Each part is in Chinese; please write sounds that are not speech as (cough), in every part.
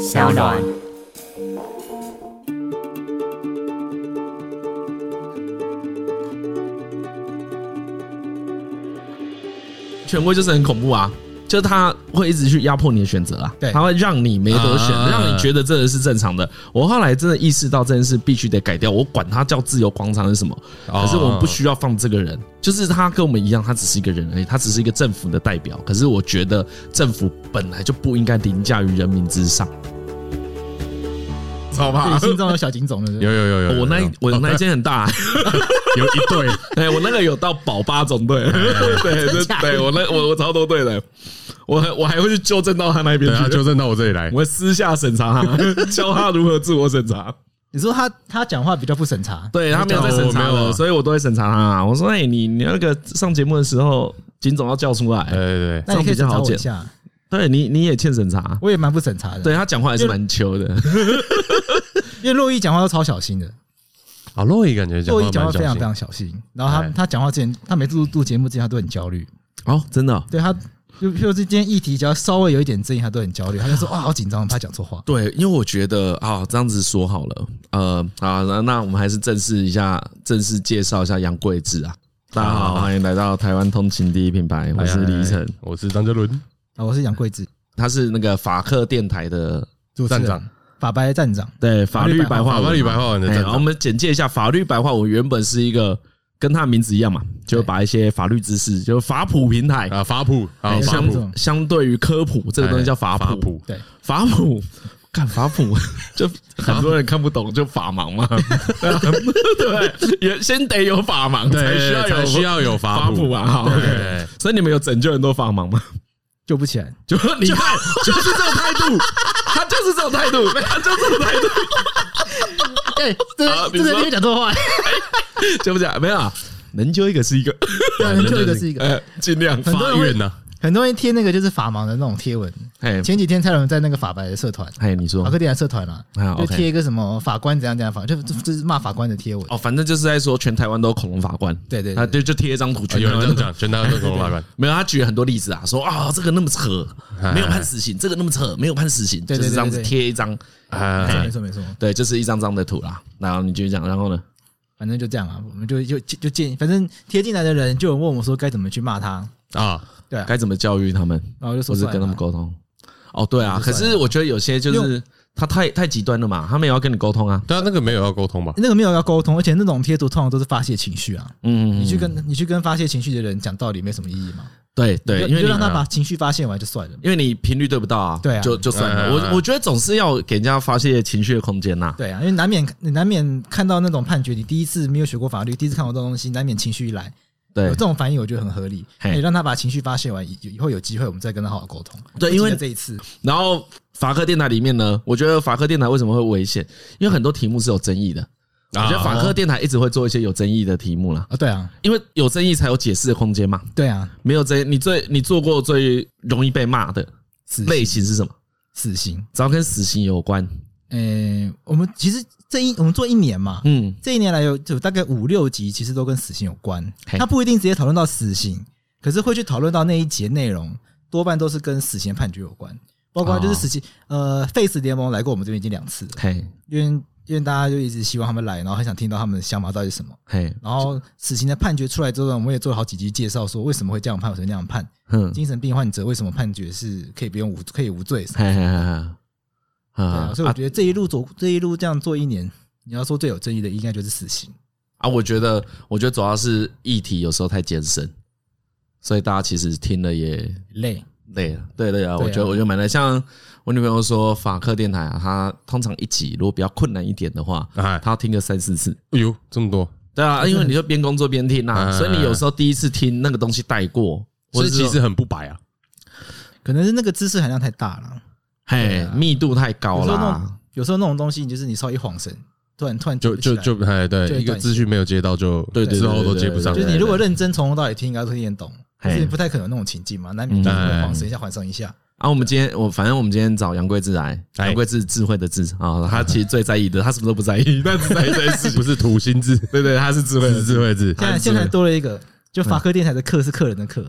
小暖。权威就是很恐怖啊，就是他会一直去压迫你的选择啊，对。他会让你没得选，啊。让你觉得这个是正常的。我后来真的意识到这件事必须得改掉，我管他叫自由广场是什么，哦。可是我们不需要放这个人，就是他跟我们一样，他只是一个人而已，他只是一个政府的代表。可是我觉得政府本来就不应该凌驾于人民之上，好吧。心中有小警总的，有有有有，我那有。我那一间很大、(laughs) 有一对，(laughs) 哎，我那个有到保八总队，(laughs) 对对对，我那我我超多队的，我还我还会去纠正到他那边去，纠正到我这里来我，私下审查他，(laughs) 教他如何自我审查。你说他他讲话比较不审查，对他没有在审查的，我没有所以我都会审查他。我说，哎，你你那个上节目的时候，金总要叫出对来，对对，那你可以审查这样比较好剪我一下，对你你也欠审查。我也蛮不审查的。对他讲话还是蛮秋的，(laughs) 因为洛伊讲话都超小心的，啊，洛伊感觉讲洛伊讲话蛮小心非常非常小心。然后他哎他讲话之前，他每次录录节目之前，他都很焦虑。哦，真的哦。对他，就就是今天议题只要稍微有一点争议，他都很焦虑。他就说：“ (laughs) 哇，好紧张，怕讲错话。对，因为我觉得啊，这样子说好了，呃，啊，那那我们还是正式一下，正式介绍一下杨贵志啊。大家好，欢迎来到台湾通勤第一品牌，我是李晨，，我是张哲伦，”啊，我是杨贵志，他是那个法克电台的站长，法白站长。对法律白话文，法律白话文的哎站长，我们简介一下法律白话文，原本是一个跟他的名字一样嘛，就把一些法律知识，就法普平台，啊法普啊哎相法普，相对于科普这个东西叫法普，法普，对，法普。(laughs) 干法普 (laughs) 就很多人看不懂，就法盲嘛，(laughs) 对，也先得有法盲，才需要有才需要有法法普啊。好。所以你们有拯救很多法盲吗？救不起来，就你看，就是这种态度，他就是这种态度，他就是这种态度。哎，这这个你会讲错话，对不起啊，没有啊，能救一个是一个，对，能 (laughs) 救一个是一个。呃，尽量很多人会法院呐，很多人贴那个就是法盲的那种贴文。哎前几天蔡伦在那个法白的社团，哎，你说。法克电台社团啦啊，就贴一个什么法官怎样怎样法，就就就是骂法官的贴文。哦，反正就是在说全台湾都有恐龙法官，对对对，他就就贴一张图，啊全台湾都有人这样讲，全台湾都恐龙法官，(laughs) 没有，他举了很多例子啊，说啊这个那么扯，哎没有判死刑，这个那么扯，没有判死刑，就是这样子贴一张，啊。没错没错，对，就是一张张的图啦。然后你继续讲，然后呢？反正就这样啊，我们就就就就建议，反正贴进来的人就有问我们说该怎么去骂他，啊，对啊，该怎么教育他们，然后就说是跟他们沟通？哦，对啊，可是我觉得有些就是他太太极端了嘛，他们也要跟你沟通啊。对啊，那个没有要沟通吧？那个没有要沟通，而且那种贴图通常都是发泄情绪啊，嗯，你去跟你去跟发泄情绪的人讲道理没什么意义嘛，对对，因为就让他把情绪发泄完就算了。因为你频率对不到啊，对啊就就算了。嗯我我觉得总是要给人家发泄情绪的空间呐。对啊，因为难免你难免看到那种判决，你第一次没有学过法律，第一次看到这种东西，难免情绪一来，对有这种反应，我觉得很合理。嘿你让他把情绪发泄完，以以后有机会我们再跟他好好沟通。对因为这一次，然后法科电台里面呢，我觉得法科电台为什么会危险？因为很多题目是有争议的。我觉得法科电台一直会做一些有争议的题目啦，啊，对啊，因为有争议才有解释的空间嘛。对啊，没有争议，你最你做过最容易被骂的死类型是什么？死刑。只要跟死刑有关，呃，我们其实这一我们做一年嘛，嗯，这一年来有有大概五六集，其实都跟死刑有关。他不一定直接讨论到死刑，可是会去讨论到那一节内容，多半都是跟死刑判决有关。包括就是死刑，呃，Face 联盟来过我们这边已经两次了，嘿，因为因为大家就一直希望他们来，然后很想听到他们的想法到底是什么。嘿，然后死刑的判决出来之后呢，我们也做了好几集介绍，说为什么会这样判，为什么那样判，嗯，精神病患者为什么判决是可以不用无可以无罪。嘿嘿嘿嘿，对啊，啊所以我觉得这一路走这一路这样做一年，你要说最有争议的，应该就是死刑。啊！我觉得，我觉得主要是议题有时候太艰深，所以大家其实听了也累，累了。对对啊，对啊我觉得我觉得蛮累。像我女朋友说，法克电台啊，她通常一集如果比较困难一点的话，哎，她要听个三四次。哎呦，这么多，对啊，因为你就边工作边听啊，嗯所以你有时候第一次听那个东西带过，或者是其实很不白啊，可能是那个知识含量太大了。对嘿啊密度太高有时候那啦。有时候那种东西，就是你稍微一晃神，突然突然就就就哎，对，一个资讯没有接到就对之后都接不上就是你如果认真从头到尾听，应该都听得懂。还是不太可能那种情境嘛，难免就是会晃神一下，晃神一下。啊，我们今天我反正我们今天找杨贵志来，哎杨贵志智慧的智啊，他其实最在意的，他什么都不在意，但只在意这件事情。不是土星智，对对，他是智慧的智慧智现在现在多了一个，就法科电台的课是客人的课。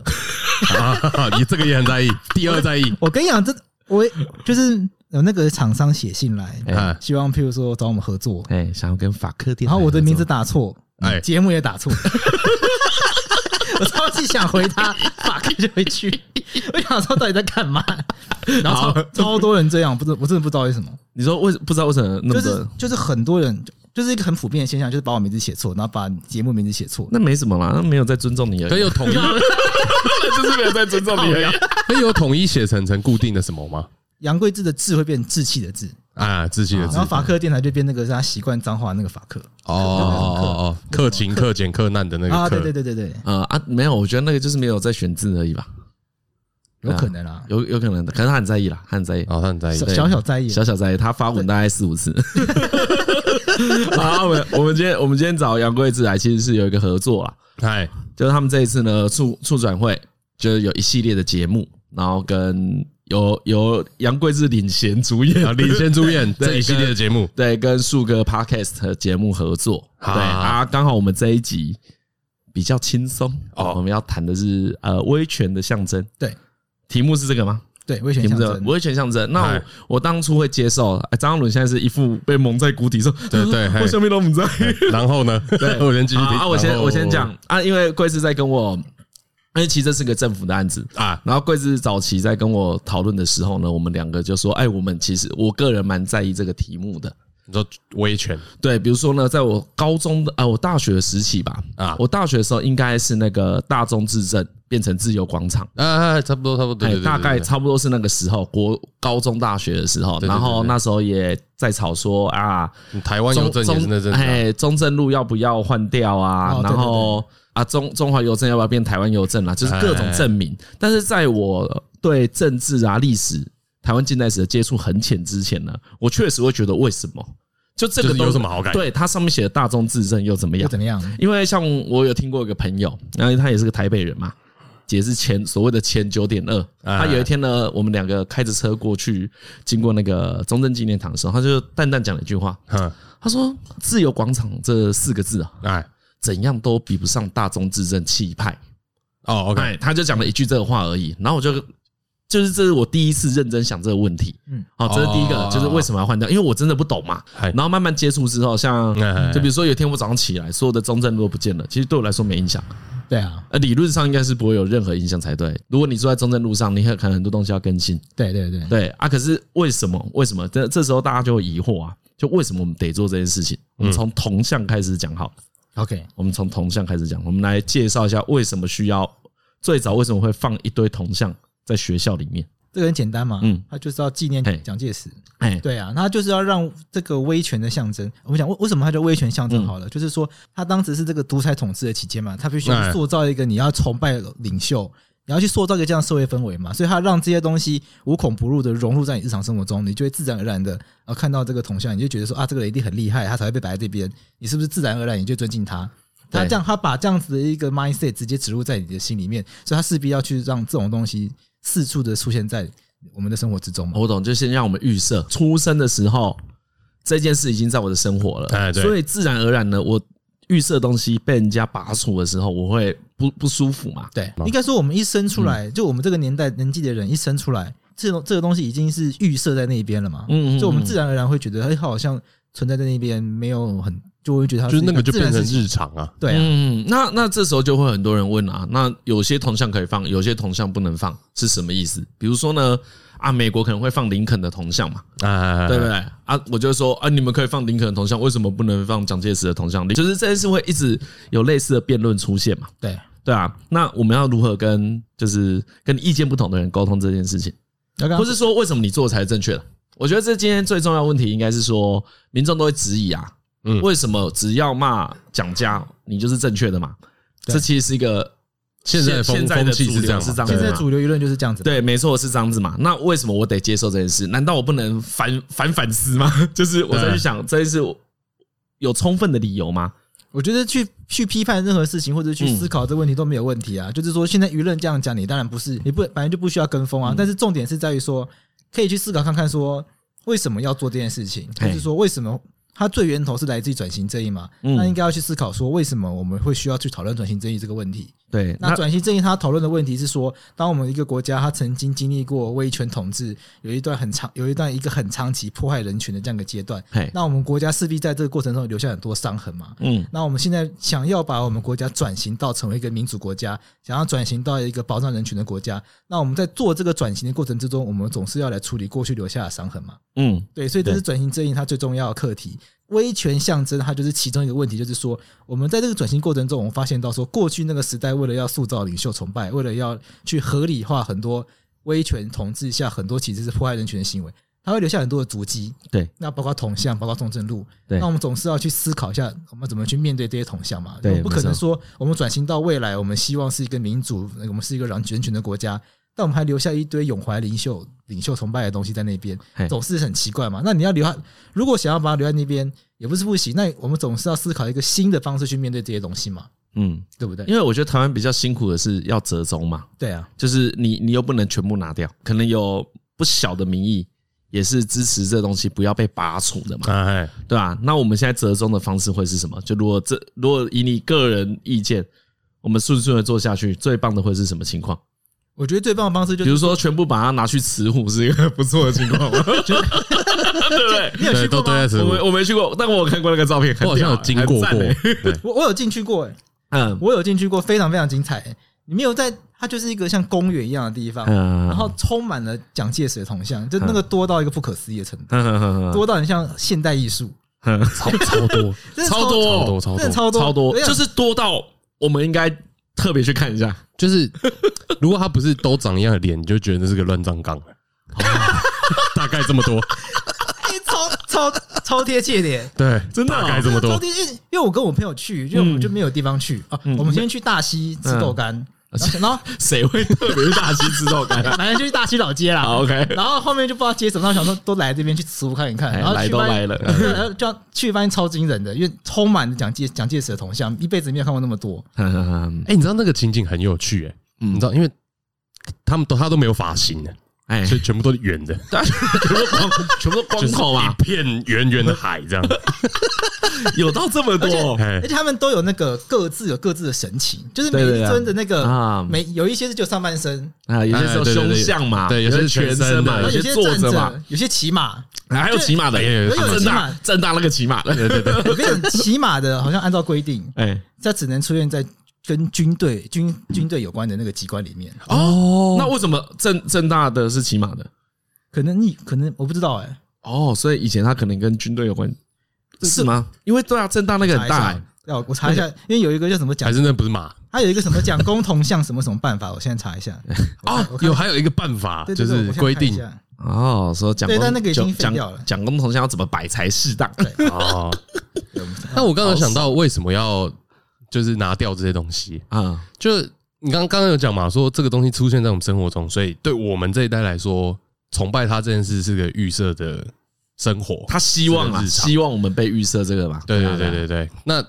啊，你这个也很在意，第二在意，我跟你讲，这我就是有那个厂商写信来，哎。希望譬如说找我们合作，哎，想要跟法克店，然后我的名字打错，哎。节目也打错。我超级想回他，fuck 就回去。我想说到底在干嘛？然后超超多人这样，不知我真的不知道为什么，你说为不知道为什么那么就是多就是很多人就是一个很普遍的现象，就是把我名字写错，然后把节目名字写错。那没什么啦，那没有在尊重你而已，可以有统一，(laughs) 就是没有在尊重你而已。(laughs) 可以有统一写成成固定的什么吗？杨贵志的志会变志气的志，啊，自己的字然后法克电台就变那个是他习惯脏话那个法克。哦哦哦哦，克勤克俭克难的那啊，个啊，对对对对对，呃啊，没有，我觉得那个就是没有在选字而已吧，有可能啊，有有可能的，可能他很在意啦，他很在意。哦，他很在意小小小在意。小小在意，他发文大概四五次。(laughs) 好，我们我们今天我们今天找杨贵志来，其实是有一个合作啦，嗨，就是他们这一次呢促促转会，就是有一系列的节目，然后跟由由杨贵志领衔主演啊，领衔主演 (laughs) 这一系列的节目，对，跟树哥 Podcast 的节目合作。对啊，刚好我们这一集比较轻松哦哦，我们要谈的是呃威权的象征。对题目是这个吗？对，威权象征。威权象征。那哎我我当初会接受，哎张嘉伦现在是一副被蒙在鼓底，说对对 (laughs) 我什么都不知道。(laughs) 然后呢，对我先继续听啊，我先我先讲啊，因为贵志在跟我，因为其实这是个政府的案子。啊，然后贵志早期在跟我讨论的时候呢，我们两个就说，哎，我们其实我个人蛮在意这个题目的。你说威权。对，比如说呢，在我高中的啊，我大学的时期吧，啊。我大学的时候应该是那个大中至正变成自由广场，啊，差不多差不多，对哎对，大概差不多是那个时候，国高中大学的时候，然后那时候也在吵说啊，台湾邮政也是那阵子啊，哎，中正路要不要换掉啊？然后啊，中中华邮政要不要变台湾邮政啊？就是各种证明。但是在我对政治啊、历史、台湾近代史的接触很浅之前呢，我确实会觉得为什么？就这个有什么好改对，它上面写的大众自证又怎么样？又怎么样？因为像我有听过一个朋友，然后他也是个台北人嘛，也是前所谓的前九点二。哎他有一天呢，我们两个开着车过去，经过那个中正纪念堂的时候，他就淡淡讲了一句话，哼，他说：“自由广场这四个字啊，哎，怎样都比不上大众至正气派。哦，OK，哎，他就讲了一句这个话而已。然后我就就是这是我第一次认真想这个问题。嗯嗯，好，这是第一个哦，就是为什么要换掉？因为我真的不懂嘛。然后慢慢接触之后，像哎就比如说有一天我早上起来，所有的中正路都不见了，其实对我来说没影响。对啊，呃，理论上应该是不会有任何影响才对。如果你住在中正路上，你可能很多东西要更新。对对对，对啊，可是为什么？为什么？这这时候大家就会疑惑啊，就为什么我们得做这件事情？我们从铜像开始讲好了。OK，我们从铜像开始讲，我们来介绍一下为什么需要最早为什么会放一堆铜像在学校里面。这个很简单嘛，嗯。嗯，他就是要纪念蒋介石，哎，对啊，他就是要让这个威权的象征。我们讲为为什么他叫威权象征好了，就是说他当时是这个独裁统治的期间嘛，他必须要哎。塑造一个你要崇拜的领袖，你要去塑造一个这样的社会氛围嘛，所以他让这些东西无孔不入的融入在你日常生活中，你就会自然而然的啊看到这个铜像，你就觉得说啊，这个人一定很厉害，他才会被摆在这边，你是不是自然而然你就尊敬他？他对这样，他把这样子的一个 mindset 直接植入在你的心里面，所以他势必要去让这种东西四处的出现在我们的生活之中嘛。我懂，就先让我们预设出生的时候这件事已经在我的生活了，哎对所以自然而然呢，我预设东西被人家拔除的时候，我会不不舒服嘛。对，应该说我们一生出嗯来，就我们这个年代年纪的人一生出来，这种这个东西已经是预设在那边了嘛。嗯嗯嗯所以我们自然而然会觉得，哎，好像存在在那边，没有很，就会觉得它就是那个就。变成日常啊，对啊，嗯，那那这时候就会很多人问啊，那有些铜像可以放，有些铜像不能放，是什么意思？比如说呢，啊，美国可能会放林肯的铜像嘛，啊，对不对？啊，我就说啊，你们可以放林肯的铜像，为什么不能放蒋介石的铜像？就是这件事会一直有类似的辩论出现嘛，对，对啊。那我们要如何跟就是跟意见不同的人沟通这件事情，要跟他或是说为什么你做才是正确的？我觉得这今天最重要的问题应该是说，民众都会质疑啊，嗯为什么只要骂蒋家，你就是正确的嘛？对这其实是一个现在的风现在的风气是主流这样，是这样子现在主流舆论就是这样子。对，没错，是这样子嘛。那为什么我得接受这件事？难道我不能反反反思吗？(laughs) 就是我再去想这件事有充分的理由吗？我觉得去去批判任何事情或者去思考这个问题都没有问题啊。嗯就是说，现在舆论这样讲，你当然不是，你不反正就不需要跟风嗯啊。但是重点是在于说，可以去思考看看，说为什么要做这件事情，还是说为什么它最源头是来自于转型正义嘛，嗯那应该要去思考说，为什么我们会需要去讨论转型正义这个问题？对，那转型正义它讨论的问题是说，当我们一个国家它曾经经历过威权统治，有一段很长，有一段一个很长期迫害人权的这样一个阶段，那我们国家势必在这个过程中留下很多伤痕嘛。嗯那我们现在想要把我们国家转型到成为一个民主国家，想要转型到一个保障人权的国家，那我们在做这个转型的过程之中，我们总是要来处理过去留下的伤痕嘛。嗯，对，所以这是转型正义它最重要的课题。威权象征它就是其中一个问题，就是说我们在这个转型过程中，我们发现到说，过去那个时代为了要塑造领袖崇拜，为了要去合理化很多威权统治下很多其实是迫害人权的行为，它会留下很多的足迹。对，那包括铜像，包括中正路，对那我们总是要去思考一下，我们怎么去面对这些铜像嘛？对不可能说我们转型到未来，我们希望是一个民主，我们是一个人权的国家，但我们还留下一堆永怀领袖、领袖崇拜的东西在那边嘿，总是很奇怪嘛。那你要留下，如果想要把它留在那边，也不是不行。那我们总是要思考一个新的方式去面对这些东西嘛，嗯，对不对？因为我觉得台湾比较辛苦的是要折中嘛，对啊，就是你你又不能全部拿掉，可能有不小的民意也是支持这东西不要被拔除的嘛，哎，对吧、那我们现在折中的方式会是什么？就如果这如果以你个人意见，我们顺顺的做下去，最棒的会是什么情况？我觉得最棒的方式就是，比如说全部把它拿去慈湖是一个不错的情况吗？(laughs) 对不对？(laughs) 你有去过吗？我没我没去过，但我有看过那个照片，我好像有屌经过过 (laughs) 我我有进去过、欸，嗯。我有进去过，非常非常精彩、欸。你没有在，它就是一个像公园一样的地方，嗯，然后充满了蒋介石的铜像，就那个多到一个不可思议的程度，嗯多到很像现代艺术，超超多，超多超多。超多，超多就是多到我们应该特别去看一下。就是如果他不是都长一样的脸，你就觉得那是个乱葬岗，(laughs) 大概这么多，哎超超超贴切的耶。对，真的哦大概这么多，超贴切，因为我跟我朋友去，因为我们就没有地方去。啊。我们先去大溪吃豆干，然后然后谁会特别去大溪吃豆干啊 (laughs) 反正就去大溪老街啦。好？OK，然后后面就不知道接什么，然后想说都来这边去吃看一看，哎然后来都来了然后 (laughs) 就要去发现超惊人的，因为充满着蒋介蒋介石的铜像，一辈子没有看过那么多。嗯 (laughs) 哎，你知道那个情景很有趣，哎，你知道，因为他们都他都没有发型的，哎，所以全部都是圆的，(laughs) 全部都光，(laughs) 全部都光头嘛一，片圆圆的海这样，(laughs) 有到这么多。哎。而且他们都有那个各自有各自的神情，就是每一尊的那个啊每有一些是就上半身，啊！有些是有胸像嘛，对有些是全身嘛，有些坐着嘛，有些骑马。还有骑马的，哎有正大有骑马正大那个骑马的，对对对，我跟你讲，骑马的好像按照规定，哎。它只能出现在跟军队军军队有关的那个机关里面。哦，那为什么正正大的是骑马的？可能你可能我不知道哎、哦，所以以前他可能跟军队有关，是吗？因为对啊，正大那个很大要我查一下，(laughs) 因为有一个叫什么讲还，是那不是马它有一个什么讲公同像什么什么办法，我现在查一下。(laughs) 哦有还有一个办法就是规定哦，说蒋公对但那个已经废掉了讲公铜像要怎么摆才适当？(laughs) 哦。那我刚刚想到为什么要就是拿掉这些东西，啊，就你刚刚刚有讲嘛，说这个东西出现在我们生活中，所以对我们这一代来说，崇拜他这件事是个预设的生活。他希望啊，希望我们被预设这个嘛。对对啊对对对，那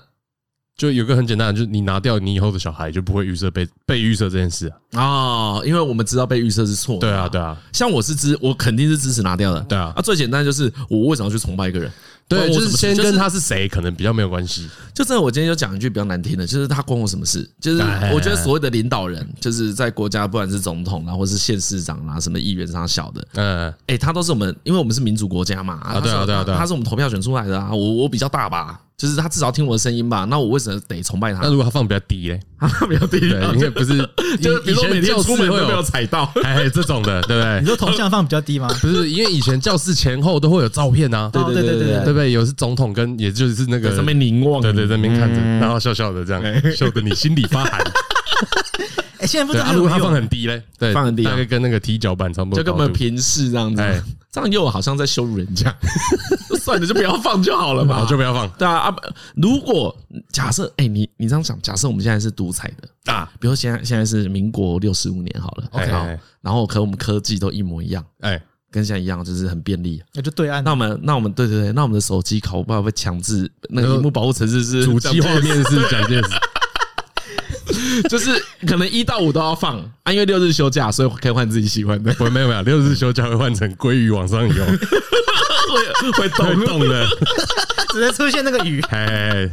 就有个很简单的，就是你拿掉你以后的小孩就不会预设被被预设这件事啊。哦，因为我们知道被预设是错的。对啊，对啊，像我是支，我肯定是支持拿掉的。对啊啊，最简单就是我为什么要去崇拜一个人？对，关我就是么事先跟他是谁可能比较没有关系。就真的，我今天就讲一句比较难听的，就是他关我什么事？就是哎我觉得所谓的领导人，就是在国家不管是总统啊，或是县市长啊，什么议员上小的，嗯，哎，他都是我们，因为我们是民主国家嘛，啊对啊对啊对啊他是我们投票选出来的啊，我我比较大吧，就是他至少听我的声音吧，那我为什么得崇拜他？那？如果他放比较低嘞，他比较低，对，因为 (laughs) 不是就是比如说每天出门都没有会有踩到，(laughs) 哎这种的，对不对？你说头像放比较低吗？不是，因为以前教室前后都会有照片啊，对对对对对。不对？有是总统跟也就是那个在上面凝望，对对，在那边看着，然后笑笑的这样，笑得你心里发寒。(laughs) 哎，现在不知对，道啊，如果他放很低嘞，对，放很低啊。大概跟那个踢脚板差不多就高度，跟我们平视这样子。哎，这样又好像在羞辱人家。(laughs) 算了，就不要放就好了嘛，好 (laughs) 就不要放。对啊啊！如果假设，哎，你你这样想，假设我们现在是独裁的，啊，比如现在现在是民国六十五年好了，OK，然后可我们科技都一模一样，哎，跟现在一样，就是很便利。那就对岸那我们那我们对对对，那我们的手机考不好被强制那个屏幕保护程式是主机画面是蒋介石，(laughs) 就是可能一到五都要放啊，因为六日休假，所以可以换自己喜欢的，不没有没有，六日休假会换成鲑鱼往上游，(laughs) 会会会动，动的，(laughs) 只能出现那个鱼。哎，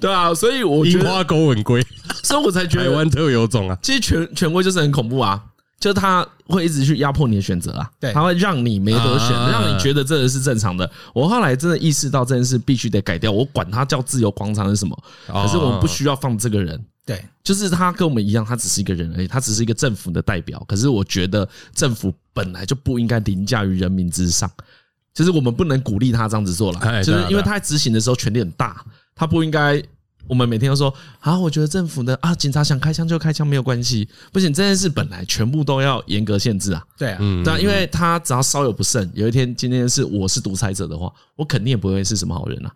对啊，所以我觉得，樱花勾吻龟，所以我才觉得，台湾特有种啊，其实权权威就是很恐怖啊，就是他会一直去压迫你的选择啊，对他会让你没得选，啊让你觉得这个是正常的。我后来真的意识到这件事必须得改掉，我管他叫自由广场是什么，可是我们不需要放这个人。对，就是他跟我们一样，他只是一个人而已，他只是一个政府的代表。可是我觉得政府本来就不应该凌驾于人民之上，就是我们不能鼓励他这样子做了，哎就是因为他在执行的时候权力很大，他不应该。我们每天都说啊，我觉得政府的啊，警察想开枪就开枪没有关系，不行，这件事本来全部都要严格限制啊。对啊，嗯对啊，因为他只要稍有不慎，有一天今天是我是独裁者的话，我肯定也不会是什么好人啊，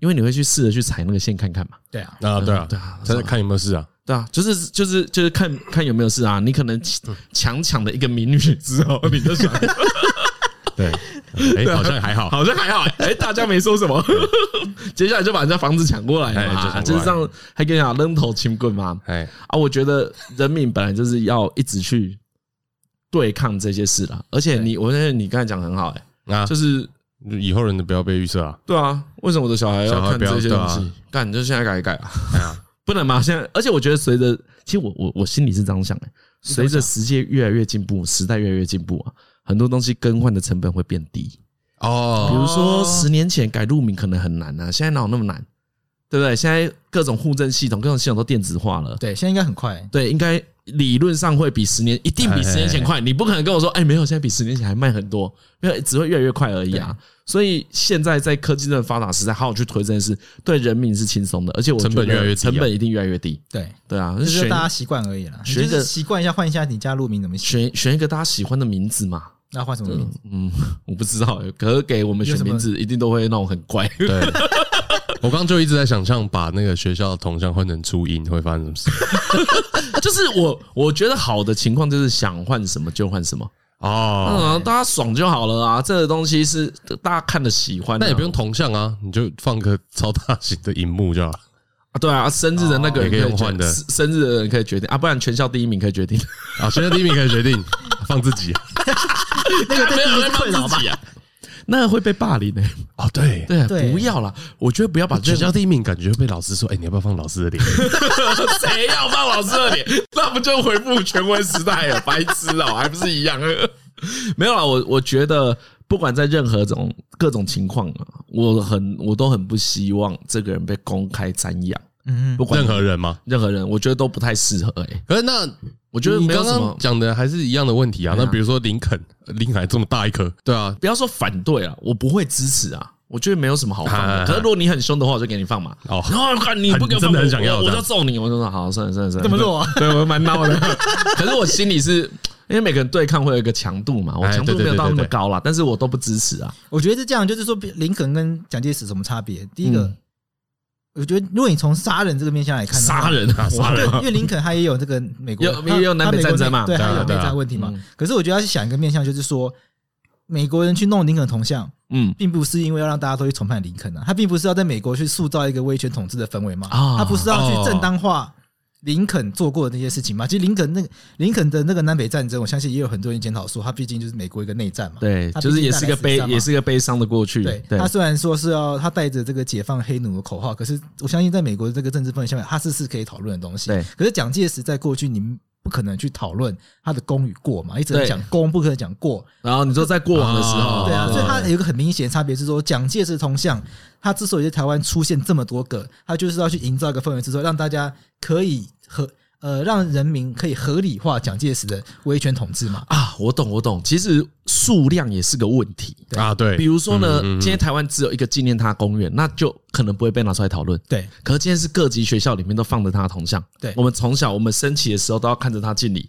因为你会去试着去踩那个线看看嘛。对啊，啊，对啊，对啊再看有没有事啊，对啊，就是就是就是看看有没有事啊。你可能强抢的一个民女之后，你就想 (laughs) 对，哎，好像还好，好像还好，哎，大家没说什么，接下来就把人家房子抢过来嘛，是这样，还跟你讲扔头轻棍嘛。哎，啊，我觉得人民本来就是要一直去对抗这些事啦，而且你，我觉得你刚才讲得很好，哎，啊，就是以后人的不要被预设啊，对啊，为什么我的小孩要看这些东西？干，你就现在改一改啊，哎呀，(laughs) 不能嘛？现在，而且我觉得随着，其实我我我心里是这样想的，随着世界越来越进步，时代越来越进步啊，很多东西更换的成本会变低哦。比哦，如说十年前改路名可能很难啊，现在哪有那么难？对不对？现在各种户政系统、各种系统都电子化了，对，现在应该很快。对，应该理论上会比十年，一定比十年前快。你不可能跟我说，哎，没有，现在比十年前还慢很多，没有，只会越来越快而已啊。所以现在在科技这么发达时代，好好去推这件事，对人民是轻松的，而且我成本觉得越来越低啊成本一定越来越低。对，对啊，就是大家习惯而已啦。你学一个就是习惯一下，换一下你家路名怎么写，选选一个大家喜欢的名字嘛。那换什么名字？嗯，(laughs) 我不知道欸，可是给我们选有什么名字一定都会那种很怪。(laughs) 对，(laughs) 我刚刚就一直在想象把那个学校的铜像换成初音会发生什么事就是我我觉得好的情况就是想换什么就换什么，哦，嗯，大家爽就好了啊。这个东西是大家看的喜欢那也不用铜像啊，你就放个超大型的荧幕就好了。啊，对啊，生日的那个哦也可以换的生生日的人可以决定啊，不然全校第一名可以决定。(laughs) 啊，全校第一名可以决定 (laughs) 放自己那个没有人对困扰吧放自？己啊，那个 (laughs) 会被霸凌的。哦，对，对不要啦，我觉得不要把这全校第一名感觉被老师说，哎，你要不要放老师的脸？谁要放老师的脸？那不就回复全文时代了？白痴哦，还不是一样？没有啦，我我觉得不管在任何种各种情况啊，我很我都很不希望这个人被公开瞻仰。嗯，不管任何人吗？任何人，我觉得都不太适合。哎，可是那我觉得你刚没有什么刚。讲的还是一样的问题啊。那比如说林肯，林肯还这么大一颗，对啊，不要说反对啊，我不会支持啊。我觉得没有什么好放的。可是如果你很凶的话，我就给你放嘛。哦然后看你不给我放，真的很我想要我我就揍你。我就说好，算了算了算了，这么弱啊对我蛮闹的。(laughs) 可是我心里是因为每个人对抗会有一个强度嘛，我强度没有到那么高啦，但是我都不支持啊。我觉得是这样，就是说林肯跟蒋介石什么差别？第一个嗯，我觉得如果你从杀人这个面向来看杀人啊，杀对人，因为林肯他也有这个美国，也有南北战争嘛内对，他有内战问题嘛嗯。可是我觉得要去想一个面向，就是说，美国人去弄林肯铜像，嗯，并不是因为要让大家都去崇拜林肯啊，他并不是要在美国去塑造一个威权统治的氛围嘛，啊他不是要去正当化林肯做过的那些事情嘛。其实林肯那个林肯的那个南北战争，我相信也有很多人检讨说，他毕竟就是美国一个内战嘛，对，就是也是个悲，也是个悲伤的过去。对对他，虽然说是要他带着这个解放黑奴的口号，可是我相信在美国的这个政治氛围下面，他是是可以讨论的东西。对，可是蒋介石在过去，你们不可能去讨论他的功与过嘛，你只能对讲功，不可能讲过。然后你说在过往的时候，哦对啊，哦所以他有一个很明显的差别是说，蒋介石铜像，他之所以在台湾出现这么多个，他就是要去营造一个氛围，是说让大家可以和呃让人民可以合理化蒋介石的威权统治嘛。啊，我懂，我懂。其实数量也是个问题。啊，对，比如说呢，嗯嗯嗯今天台湾只有一个纪念他公园，那就可能不会被拿出来讨论。对可是今天是各级学校里面都放着他的铜像，对我们从小我们升旗的时候都要看着他敬礼。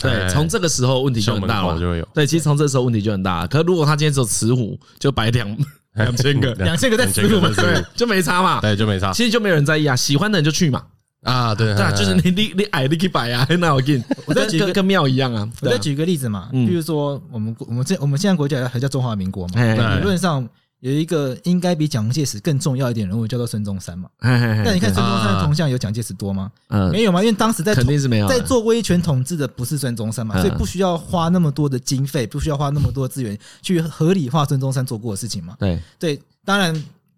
对，哎从这个时候问题就很大了。口就会有对，其实从这时候问题就很大了。可是如果他今天只有慈虎，就摆两 (laughs) 两千个，两千个在两千死路嘛个在死路就没差嘛。对，就没差其实就没有人在意啊，喜欢的人就去嘛。啊，对 (laughs) 对啊，就是你你你矮你可以摆啊，那我跟你，我再举个跟庙一样啊。我再举一个例子嘛，嗯比如说我们我们这我们现在国家还叫中华民国嘛，哎理论上有一个应该比蒋介石更重要一点人物，叫做孙中山嘛。但但你看孙中山铜像有蒋介石多吗？嗯，没有嘛，因为当时在肯定是没有在做威权统治的不是孙中山嘛，嗯所以不需要花那么多的经费，不需要花那么多的资源去合理化孙中山做过的事情嘛。对，对，当然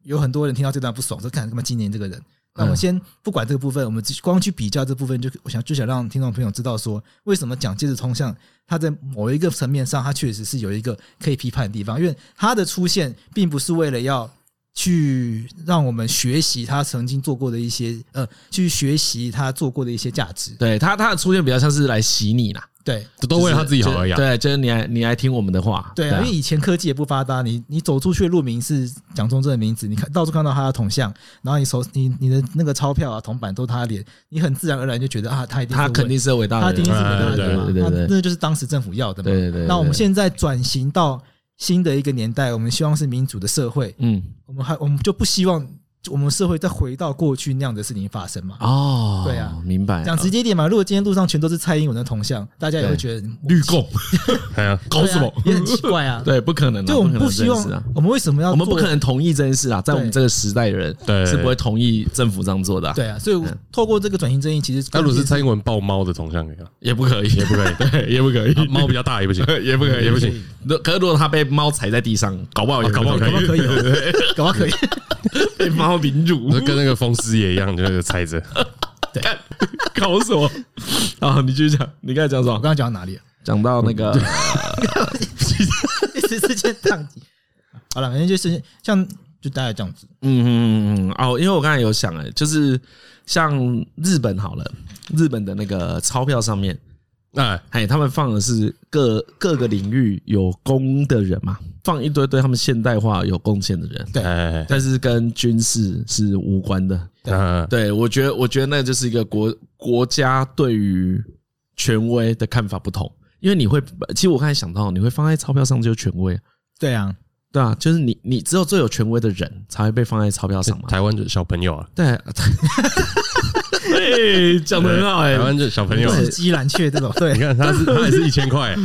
有很多人听到这段不爽，说看他妈今年这个人。那我们先不管这个部分，我们只光去比较这部分，就我想就想让听众朋友知道说，为什么蒋介石铜像它在某一个层面上，它确实是有一个可以批判的地方，因为它的出现并不是为了要去让我们学习他曾经做过的一些呃，去学习他做过的一些价值。对他他的出现比较像是来洗你啦，对这都为了他自己好而已啊。对，就是你来你来听我们的话，对啊，因为以前科技也不发达，你你走出去的路名是蒋中正的名字，你看到处看到他的铜像，然后你手你你的那个钞票啊铜板都是他的脸，你很自然而然就觉得啊，他一定他肯定是伟大的人，他一定是伟大的对对对对对那就是当时政府要的嘛。对对对。那我们现在转型到新的一个年代，我们希望是民主的社会，嗯。我们还我们就不希望我们社会再回到过去那样的事情发生嘛。哦，对啊。明白。讲直接一点嘛，如果今天路上全都是蔡英文的铜像，大家也会觉得绿共。(laughs) 哎呀，搞什么？对啊也很奇怪啊。(laughs) 对，不可能啊，就我们不希望我们为什么要我们不可能同意这件事啊，在我们这个时代的人对。是不会同意政府这样做的啊，对啊，所以透过这个转型正义，其实那如果是蔡英文抱猫的铜像？也不可以，也不可以，对，(laughs) 也不可以。啊，猫比较大也不行，也不可以，也不行。如可是如果他被猫踩在地上，搞不好也搞不好可以。搞不好可以哦，搞不好可以。被猫凌辱，(laughs) 跟那个风师爷一样，就是猜着。(laughs) 搞什么？(laughs) 啊，你继续讲，你刚才讲什么？我刚才讲到哪里了？讲到那个一时之间宕机。好了，反正就是像就大概这样子。嗯嗯嗯嗯哦，因为我刚才有想哎，就是像日本好了，日本的那个钞票上面，哎，哎，他们放的是各各个领域有功的人嘛，放一堆对他们现代化有贡献的人，对。哎，但是跟军事是无关的。嗯，对我觉得，我觉得那就是一个国国家对于权威的看法不同，因为你会，其实我刚才想到，你会放在钞票上就是权威，对啊，对啊，就是你你只有最有权威的人才会被放在钞票上嘛。台湾的小朋友啊，对，哎，讲的很好哎。台，湾这小朋友。啊，是鸡蓝雀这种，对。你看他是 (laughs) 他也是一千块，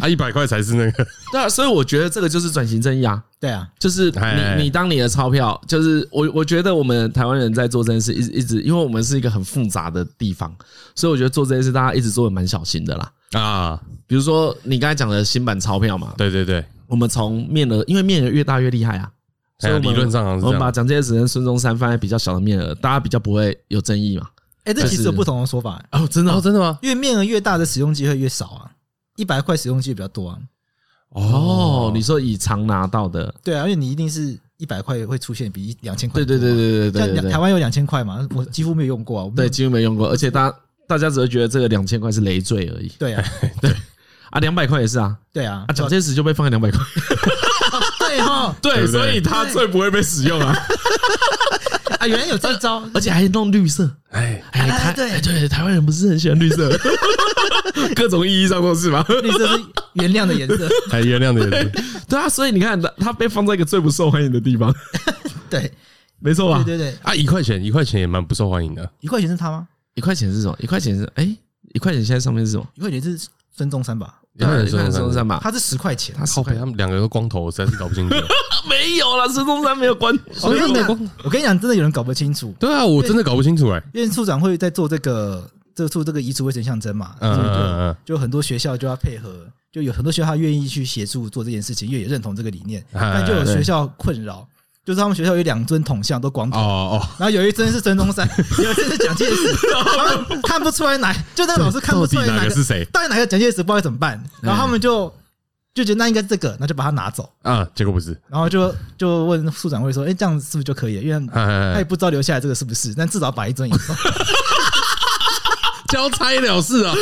他一百块才是那个，对啊，所以我觉得这个就是转型正义啊。对啊，就是哎。你，你当你的钞票，就是我，我觉得我们台湾人在做这件事，一直一直，因为我们是一个很复杂的地方，所以我觉得做这件事，大家一直做的蛮小心的啦。啊，比如说你刚才讲的新版钞票嘛，对对对，我们从面额，因为面额越大越厉害啊，所以理论上。我们把蒋介石跟孙中山放在比较小的面额，大家比较不会有争议嘛。哎，这其实有不同的说法，哦，真的哦，哦真的吗？因为面额越大的使用机会越少啊，一百块使用机会比较多啊。哦，你说以常拿到的，对啊，因为你一定是一百块会出现比两千块对对。对对对对对对。像台湾有两千块嘛，我几乎没有用过啊。对，有几乎没用过，而且大家大家只会觉得这个两千块是累赘而已。对啊，(laughs) 对。啊，两百块也是啊，对啊。啊，，蒋介石就被放在两百块，(laughs) 对所以它最不会被使用啊，(laughs) 啊，原来有这招，而且还弄绿色，哎，哎，对哎对，台湾人不是很喜欢绿色，(laughs) 各种意义上都是吗？绿色是原谅的颜色。还原谅的颜色，对啊，所以你看，他他被放在一个最不受欢迎的地方，(laughs) 对没错吧对？对对，啊，一块钱，一块钱也蛮不受欢迎的。一块钱是它吗？一块钱是什么？一块钱是哎，一块钱现在上面是什么？一块钱是孙中山吧？一块钱一块钱孙中山吧？他是十块钱。他十靠北，块他们两个都光头，我实在是搞不清楚。(laughs) 没有了，孙中山没有光。(laughs) 我跟你讲没有光，我跟你讲，真的有人搞不清楚，对啊，我真的搞不清楚哎。因为处长会在做这个，这做这个移除卫生象征嘛，嗯嗯嗯就很多学校就要配合，就有很多学校他愿意去协助做这件事情，因为也认同这个理念，哎但就有学校困扰，就是他们学校有两尊铜像都光头，哦哦，然后有一尊是孙中山，(laughs) 有一尊是蒋介石，他们看不出来哪，就那老师看不出来哪个是谁到底哪个蒋介石，不知道该怎么办，然后他们就就觉得那应该是这个，那就把它拿走，啊？结果不是，然后就就问处长会说，哎，这样是不是就可以了？因为他 (laughs) 也不知道留下来这个是不是，但至少把一尊移走。交差了事啊。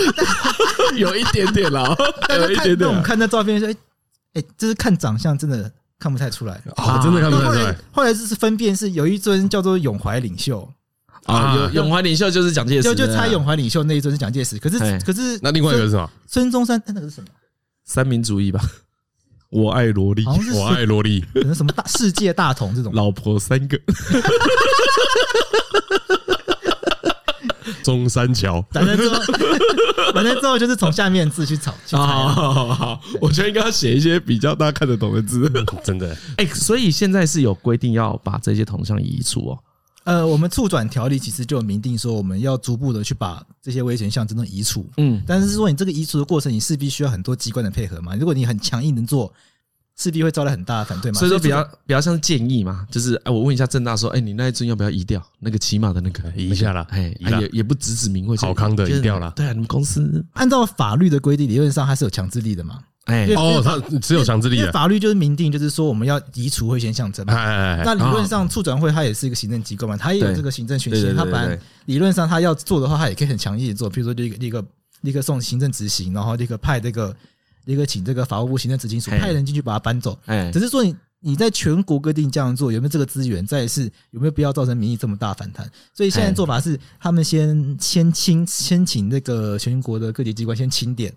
(laughs) 有一点点啦，有一点点。我们看那照片说，哎哎，这是看长相真的看不太出来。哦，真的看不太出来。后来就是分辨是有一尊叫做永怀领袖，啊，有永怀领袖就是蒋介石就就猜永怀领袖那一尊是蒋介石，可是哎可是那另外一个是什么？孙中山那个是什么？三民主义吧。我爱萝莉，我爱萝莉。可能什么大世界大同这种。老婆三个。中山桥，反正之后，(laughs) 反正之后就是从下面字去炒去猜好啊。好好好，我觉得应该要写一些比较大家看得懂的字。(laughs) 真的哎，所以现在是有规定要把这些铜像移除哦。呃，我们促转条例其实就有明定说，我们要逐步的去把这些危险象征都移除。嗯，但是说你这个移除的过程，你势必需要很多机关的配合嘛。如果你很强硬能做，势必会招来很大的反对嘛。所以说比较比较像是建议嘛，就是哎，我问一下正大说，哎，你那一尊要不要移掉？那个骑马的那个移 (laughs) 一下啦哎，也也不指指名讳，好康的移掉了对啊，你们公司按照法律的规定，理论上它是有强制力的嘛。哎哦，它只有强制力的，法律就是明定，就是说我们要移除危险象征嘛。哎哎哎，那理论上，促转会它也是一个行政机构嘛，它也有对这个行政权限。它本来理论上它要做的话，它也可以很强硬的做，比如说立刻立刻立刻送行政执行，然后立刻派这个立刻请这个法务部行政执行署派人进去把它搬走。哎只是说你你在全国各地这样做，有没有这个资源？再来是有没有必要造成民意这么大反弹？所以现在做法是，他们先先清先请那个全国的各级机关先清点，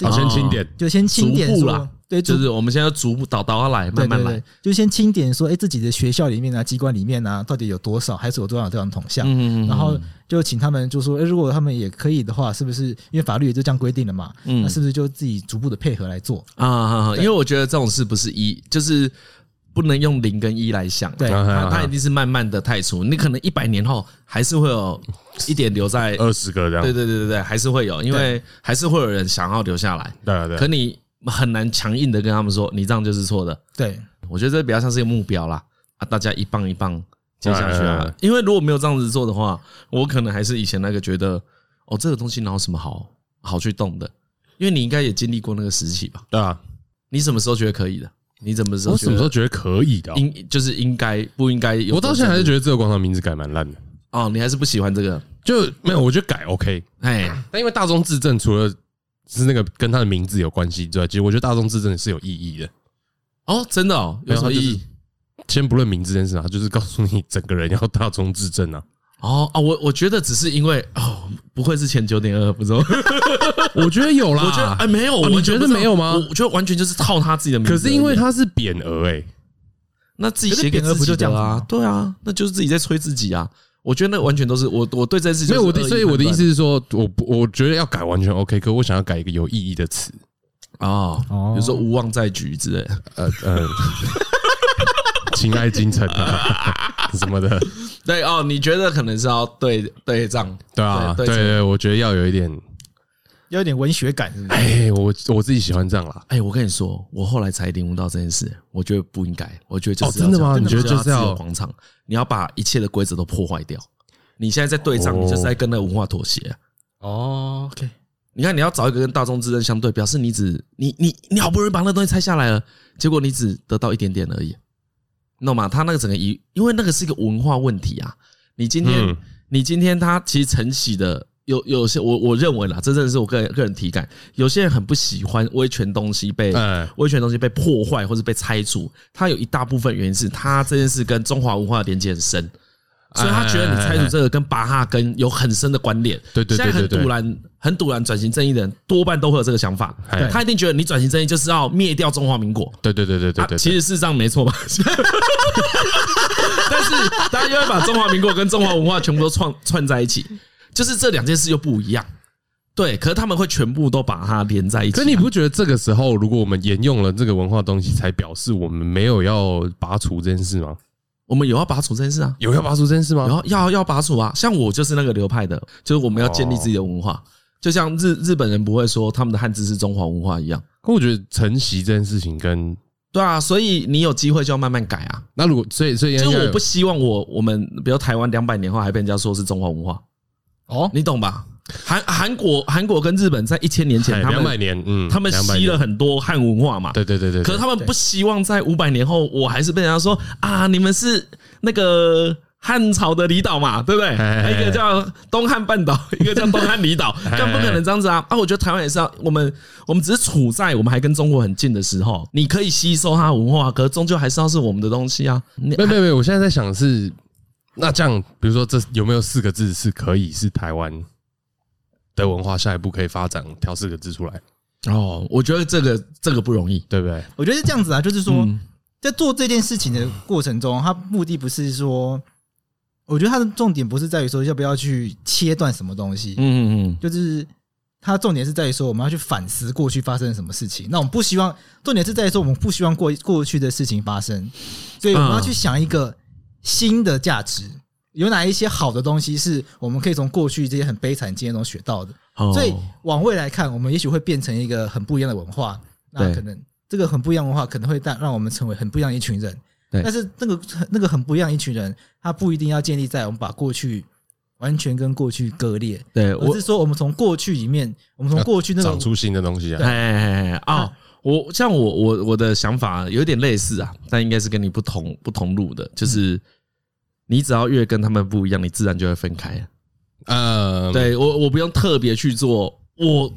好，先清点，就先清点啦，对，就是我们现在要逐步倒倒下来，对慢慢来对对。，就先清点说，哎，自己的学校里面啊、机关里面啊，到底有多少，还是有多少这样的铜像？嗯然后就请他们就说，哎，如果他们也可以的话，是不是因为法律也就这样规定了嘛？嗯那是不是就自己逐步的配合来做？啊因对为我觉得这种事不是一，就是不能用零跟一来想，对它它一定是慢慢的太除，你可能一百年后还是会有一点留在，二十个这样，对对对对对，还是会有，因为还是会有人想要留下来，对啊对啊可你很难强硬的跟他们说你这样就是错的，对，我觉得这比较像是一个目标啦，啊，大家一棒一棒接下去啊因为如果没有这样子做的话，我可能还是以前那个觉得，哦，这个东西哪有什么好好去动的，因为你应该也经历过那个时期吧。对啊，你什么时候觉得可以的？你怎么时候我觉得什么时候觉得可以的哦？应就是应该不应该有？我到现在还是觉得得这个广场名字改蛮烂的，哦，你还是不喜欢这个？就没有，我觉得改 OK，哎，但因为大众自证除了是那个跟他的名字有关系之外，其实我觉得大众自证是有意义的。哦，真的哦，有什么意义？先不论名字这件事啊，就是告诉你整个人要大众自证啊。哦啊，我我觉得只是因为哦，不会是前九点二，不知道。(laughs) 我觉得有啦，我觉得哎，没有，哦我觉得没有吗我我觉得完全就是套他自己的名字。可是因为他是匾额哎，那自己写匾额自己的不就这样子？啊对啊，那就是自己在吹自己啊。我觉得那完全都是我我对这件事情所以我所以我的意思是说，我我觉得要改完全 OK，可我想要改一个有意义的词，啊哦，哦比如说无望在举之类的。呃呃，(laughs) 情爱京城啊 (laughs) 什么的，对哦，你觉得可能是要对对仗，对啊，对对我觉得要有一点，要有点文学感，是不是？哎，我我自己喜欢这样啦。哎，我跟你说，我后来才领悟到这件事，我觉得不应该，我觉得就是哦真的吗要这样你觉得就是要广场，你要把一切的规则都破坏掉。你现在在对仗，哦你就是在跟那个文化妥协啊。哦，OK，你看，你要找一个跟大众之争相对，表示你只你你你好不容易把那东西拆下来了，结果你只得到一点点而已，你懂吗？他那个整个一，因为那个是一个文化问题啊。你今天、嗯你今天他其实承袭的有有些我我认为啦，这真的是我个人个人体感，有些人很不喜欢威权东西被哎威权东西被破坏或者被拆除，他有一大部分原因是他这件事跟中华文化的连接很深。所以他觉得你拆除这个跟巴哈根有很深的关联。对对对现在很对对堵然、很堵然转型正义的人多半都会有这个想法哎，他一定觉得你转型正义就是要灭掉中华民国。对对对对对啊对，其实事实上没错吧？(laughs) 但是大家又会把中华民国跟中华文化全部都串串在一起，就是这两件事又不一样。对，可是他们会全部都把它连在一起啊。可你不觉得这个时候，如果我们沿用了这个文化东西，才表示我们没有要拔除这件事吗？我们有要拔除这件事啊？有要拔除这件事吗？然后要要拔除啊！像我就是那个流派的，就是我们要建立自己的文化，就像日日本人不会说他们的汉字是中华文化一样。可我觉得承袭这件事情跟对啊，所以你有机会就要慢慢改啊。那如果所以所以就是应该我不希望我我们比如台湾两百年后还被人家说是中华文化，哦，你懂吧？韩韩国韩国跟日本在一千年前，他两百们年，嗯，他们200吸了，很多汉文化嘛。对对对对，可是他们不希望在五百年后，我还是被人家说啊，你们是那个汉朝的离岛嘛，对不对？哎一个叫东汉半岛，(laughs) 一个叫东汉离岛，哎更不可能这样子啊！啊，我觉得台湾也是啊，我们我们只是处在我们还跟中国很近的时候，你可以吸收它的文化，可是终究还是要是我们的东西啊。你没有没有没有，我现在在想的是，那这样比如说这有没有四个字是可以是台湾的文化下一步可以发展，挑四个字出来，哦，我觉得这个这个不容易。对不对？我觉得是这样子啊，就是说嗯在做这件事情的过程中，他目的不是说我觉得它的重点不是在于说要不要去切断什么东西，嗯嗯嗯，就是它重点是在于说我们要去反思过去发生了什么事情。那我们不希望重点是在于说我们不希望过过去的事情发生，所以我们要去想一个新的价值，有哪一些好的东西是我们可以从过去这些很悲惨经验中学到的。哦所以往未来看，我们也许会变成一个很不一样的文化。那可能这个很不一样的文化，可能会带让我们成为很不一样一群人。对但是那个那个很不一样一群人，他不一定要建立在我们把过去完全跟过去割裂，对我是说我们从过去里面，我们从过去那个长出新的东西啊。哎哎哎哦，我像我我我的想法有点类似啊，但应该是跟你不同不同路的，就是你只要越跟他们不一样，你自然就会分开啊。呃，对我我不用特别去做，我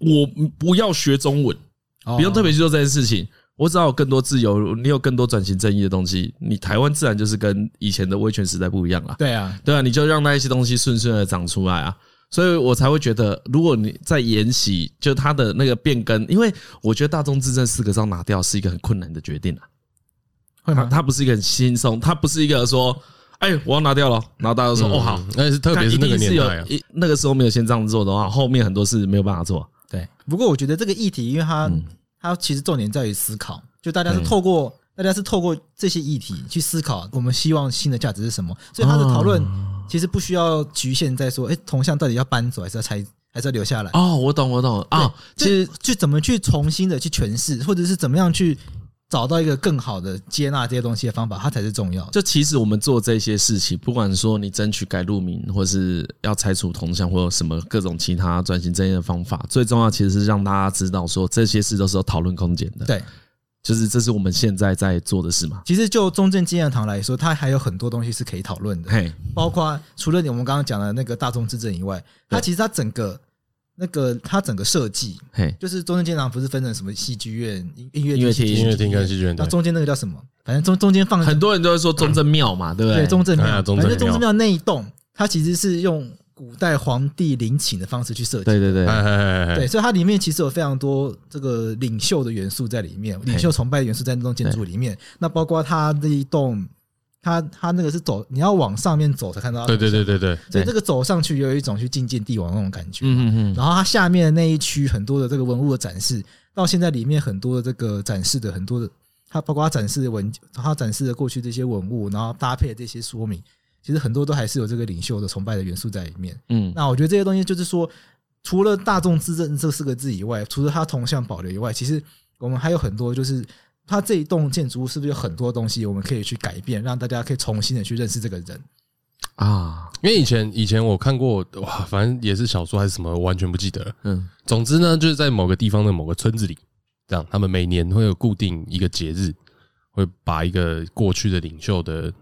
我不要学中文，哦不用特别去做这件事情。我只要有更多自由，你有更多转型正义的东西，你台湾自然就是跟以前的威权时代不一样了。对啊，对啊，你就让那一些东西顺顺的长出来啊。所以我才会觉得，如果你在沿袭，就它的那个变更，因为我觉得大众自证四个字要拿掉是一个很困难的决定啊。会吗？它不是一个很轻松，它不是一个说，哎，我要拿掉了，然后大家都说，哦好，嗯，那是特别是那个年代啊，一那个时候没有先这样做的话，后面很多事没有办法做。对。不过我觉得这个议题，因为它嗯它其实重点在于思考，就大家是透过大家是透过这些议题去思考，我们希望新的价值是什么。所以它的讨论其实不需要局限在说，哎，铜像到底要搬走还是要拆，还是要留下来？哦，我懂，我懂啊。其其实就怎么去重新的去诠释，或者是怎么样去找到一个更好的接纳这些东西的方法，它才是重要的。就其实我们做这些事情，不管说你争取改路名，或是要拆除铜像，或者什么各种其他转型正义的方法，最重要其实是让大家知道说这些事都是有讨论空间的。，对，就是这是我们现在在做的事嘛。其实就中正纪念堂来说，它还有很多东西是可以讨论的，嘿，包括除了我们刚刚讲的那个大众之政以外，它其实它整个那个它整个设计，嘿，就是中正纪念堂不是分成什么戏剧院、音音乐音乐厅音乐厅跟戏剧院对，那中间那个叫什么？反正中中间放很多人都会说中正庙嘛，对不对？对中正哎庙，反正中正庙那一栋，它其实是用古代皇帝陵寝的方式去设计的。对对对，对，所以它里面其实有非常多这个领袖的元素在里面，领袖崇拜的元素在那栋建筑里面。那包括它这一栋，它它那个是走，你要往上面走才看到。对对对对对，所以这个走上去有一种去觐见帝王那种感觉。嗯嗯嗯，然后它下面的那一区很多的这个文物的展示，到现在里面很多的这个展示的很多的，它包括它展示的文，它展示的过去这些文物，然后搭配的这些说明，其实很多都还是有这个领袖的崇拜的元素在里面。嗯，那我觉得这些东西就是说，除了大众自证这四个字以外，除了它铜像保留以外，其实我们还有很多就是。它这一栋建筑物是不是有很多东西我们可以去改变，让大家可以重新的去认识这个人？啊，因为以前以前我看过哇，反正也是小说还是什么，我完全不记得。了。嗯。总之呢，就是在某个地方的某个村子里，这样他们每年会有固定一个节日，会把一个过去的领袖的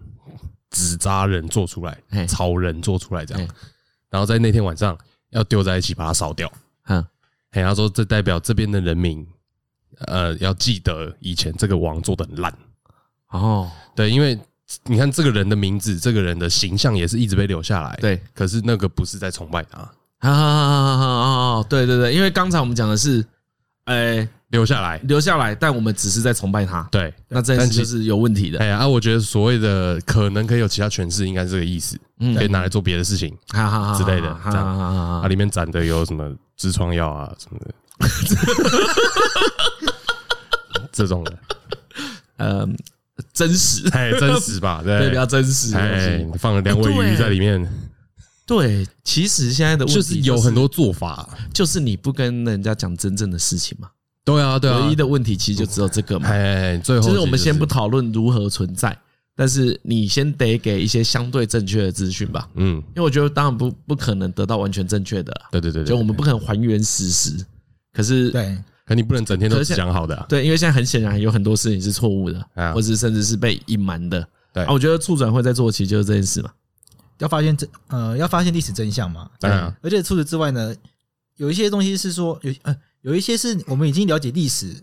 纸扎人做出来嘿，草人做出来这样，然后在那天晚上要丢在一起把它烧掉。哼，嘿，他说这代表这边的人民，呃，要记得以前这个王做的很烂。哦，对，因为你看这个人的名字，这个人的形象也是一直被留下来。对，可是那个不是在崇拜他，啊啊啊！对对对，因为刚才我们讲的是，哎，留下来。留下来，但我们只是在崇拜他，对，那这件事就是有问题的。哎呀，啊，我觉得所谓的可能可以有其他诠释，应该是这个意思，嗯可以拿来做别的事情。哈哈哈之类的哈这样哈哈哈啊，里面展的有什么痔疮药啊什么的，(laughs) 这种人，呃，真实，哎，真实吧？(laughs) 对，比，较真实的哎东西。，放了两尾鱼在里面，对，其实现在的问题就是有很多做法。就是你不跟人家讲真正的事情嘛。对啊，对啊唯一，的问题其实就只有这个嘛。哎，最后就是我们先不讨论如何存在，但是你先得给一些相对正确的资讯吧。嗯，因为我觉得当然不不可能得到完全正确的对对对，就我们不可能还原事实。可是对，可你不能整天都是讲好的啊，对，因为现在很显然有很多事情是错误的，啊或者甚至是被隐瞒的。对啊，我觉得促转会在做，其实就是这件事嘛。要发现真呃要发现历史真相嘛。当然啊而且除此之外呢，有一些东西是说有呃有一些是我们已经了解历史